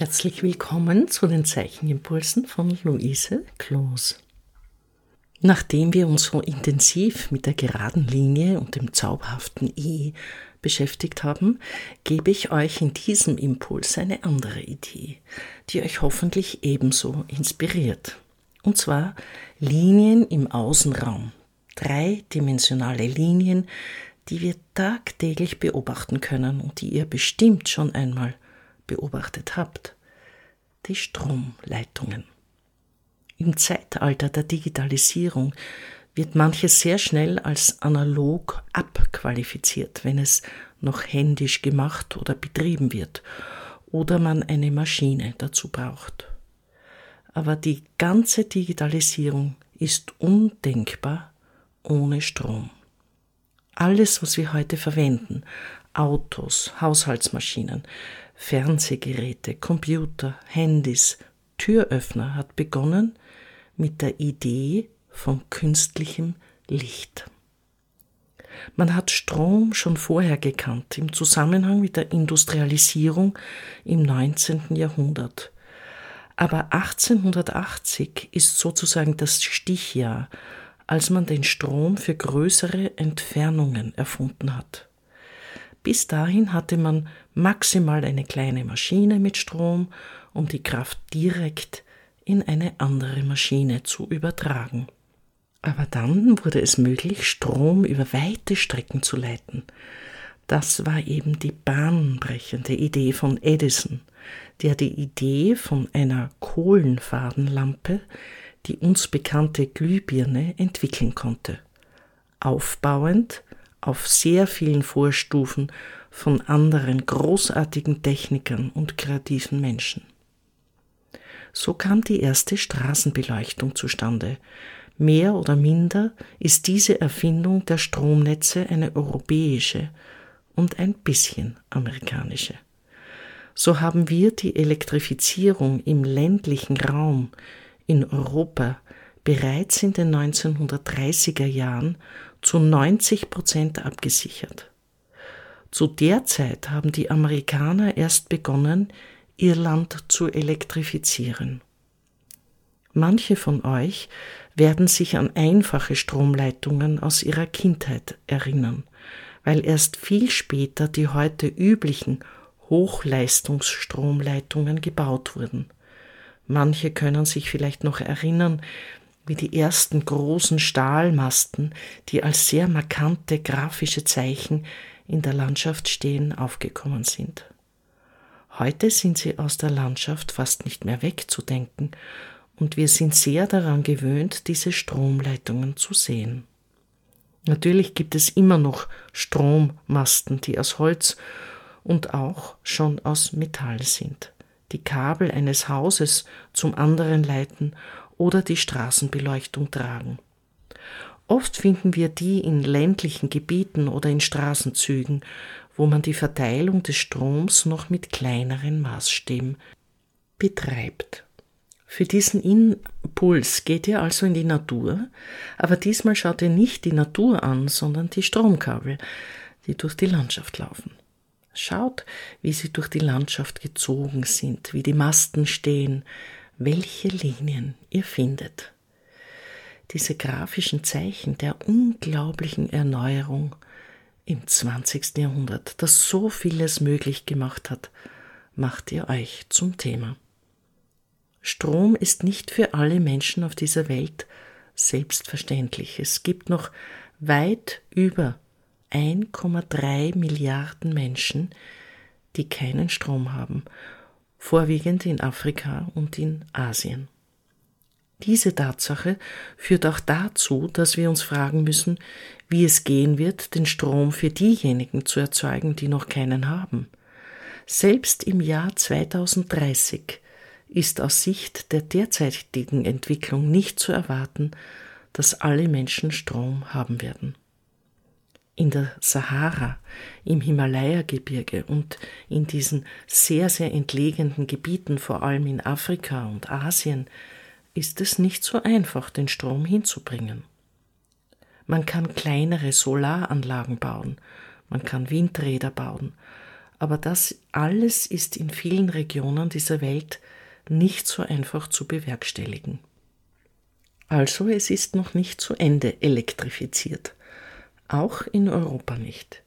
Herzlich willkommen zu den Zeichenimpulsen von Luise Kloos. Nachdem wir uns so intensiv mit der geraden Linie und dem zauberhaften E beschäftigt haben, gebe ich euch in diesem Impuls eine andere Idee, die euch hoffentlich ebenso inspiriert. Und zwar Linien im Außenraum. Dreidimensionale Linien, die wir tagtäglich beobachten können und die ihr bestimmt schon einmal beobachtet habt, die Stromleitungen. Im Zeitalter der Digitalisierung wird manches sehr schnell als analog abqualifiziert, wenn es noch händisch gemacht oder betrieben wird oder man eine Maschine dazu braucht. Aber die ganze Digitalisierung ist undenkbar ohne Strom. Alles, was wir heute verwenden, Autos, Haushaltsmaschinen, Fernsehgeräte, Computer, Handys, Türöffner hat begonnen mit der Idee von künstlichem Licht. Man hat Strom schon vorher gekannt im Zusammenhang mit der Industrialisierung im 19. Jahrhundert. Aber 1880 ist sozusagen das Stichjahr, als man den Strom für größere Entfernungen erfunden hat. Bis dahin hatte man maximal eine kleine Maschine mit Strom, um die Kraft direkt in eine andere Maschine zu übertragen. Aber dann wurde es möglich, Strom über weite Strecken zu leiten. Das war eben die bahnbrechende Idee von Edison, der die Idee von einer Kohlenfadenlampe, die uns bekannte Glühbirne, entwickeln konnte. Aufbauend auf sehr vielen Vorstufen von anderen großartigen Technikern und kreativen Menschen. So kam die erste Straßenbeleuchtung zustande. Mehr oder minder ist diese Erfindung der Stromnetze eine europäische und ein bisschen amerikanische. So haben wir die Elektrifizierung im ländlichen Raum in Europa bereits in den 1930er Jahren zu 90 Prozent abgesichert. Zu der Zeit haben die Amerikaner erst begonnen, ihr Land zu elektrifizieren. Manche von euch werden sich an einfache Stromleitungen aus ihrer Kindheit erinnern, weil erst viel später die heute üblichen Hochleistungsstromleitungen gebaut wurden. Manche können sich vielleicht noch erinnern, wie die ersten großen Stahlmasten, die als sehr markante grafische Zeichen in der Landschaft stehen, aufgekommen sind. Heute sind sie aus der Landschaft fast nicht mehr wegzudenken, und wir sind sehr daran gewöhnt, diese Stromleitungen zu sehen. Natürlich gibt es immer noch Strommasten, die aus Holz und auch schon aus Metall sind, die Kabel eines Hauses zum anderen leiten oder die Straßenbeleuchtung tragen. Oft finden wir die in ländlichen Gebieten oder in Straßenzügen, wo man die Verteilung des Stroms noch mit kleineren Maßstäben betreibt. Für diesen Impuls geht ihr also in die Natur, aber diesmal schaut ihr nicht die Natur an, sondern die Stromkabel, die durch die Landschaft laufen. Schaut, wie sie durch die Landschaft gezogen sind, wie die Masten stehen, welche Linien ihr findet. Diese grafischen Zeichen der unglaublichen Erneuerung im 20. Jahrhundert, das so vieles möglich gemacht hat, macht ihr euch zum Thema. Strom ist nicht für alle Menschen auf dieser Welt selbstverständlich. Es gibt noch weit über 1,3 Milliarden Menschen, die keinen Strom haben vorwiegend in Afrika und in Asien. Diese Tatsache führt auch dazu, dass wir uns fragen müssen, wie es gehen wird, den Strom für diejenigen zu erzeugen, die noch keinen haben. Selbst im Jahr 2030 ist aus Sicht der derzeitigen Entwicklung nicht zu erwarten, dass alle Menschen Strom haben werden in der Sahara, im Himalaya-Gebirge und in diesen sehr, sehr entlegenen Gebieten, vor allem in Afrika und Asien, ist es nicht so einfach, den Strom hinzubringen. Man kann kleinere Solaranlagen bauen, man kann Windräder bauen, Aber das alles ist in vielen Regionen dieser Welt nicht so einfach zu bewerkstelligen. Also es ist noch nicht zu Ende elektrifiziert. Auch in Europa nicht.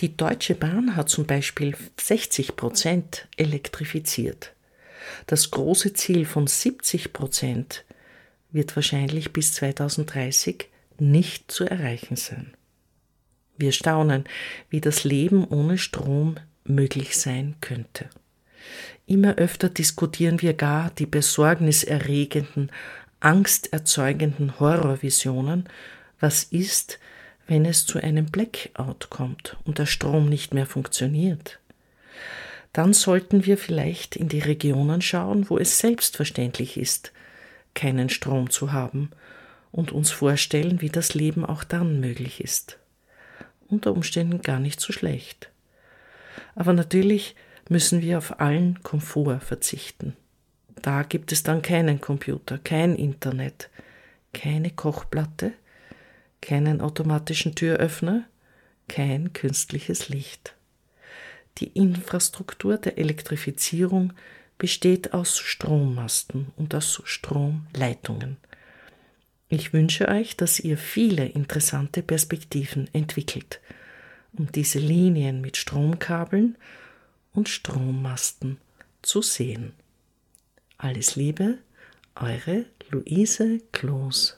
Die Deutsche Bahn hat zum Beispiel 60 Prozent elektrifiziert. Das große Ziel von 70 Prozent wird wahrscheinlich bis 2030 nicht zu erreichen sein. Wir staunen, wie das Leben ohne Strom möglich sein könnte. Immer öfter diskutieren wir gar die besorgniserregenden, angsterzeugenden Horrorvisionen, was ist, wenn es zu einem Blackout kommt und der Strom nicht mehr funktioniert. Dann sollten wir vielleicht in die Regionen schauen, wo es selbstverständlich ist, keinen Strom zu haben und uns vorstellen, wie das Leben auch dann möglich ist. Unter Umständen gar nicht so schlecht. Aber natürlich müssen wir auf allen Komfort verzichten. Da gibt es dann keinen Computer, kein Internet, keine Kochplatte, keinen automatischen Türöffner, kein künstliches Licht. Die Infrastruktur der Elektrifizierung besteht aus Strommasten und aus Stromleitungen. Ich wünsche euch, dass ihr viele interessante Perspektiven entwickelt, um diese Linien mit Stromkabeln und Strommasten zu sehen. Alles Liebe, eure Luise Kloß.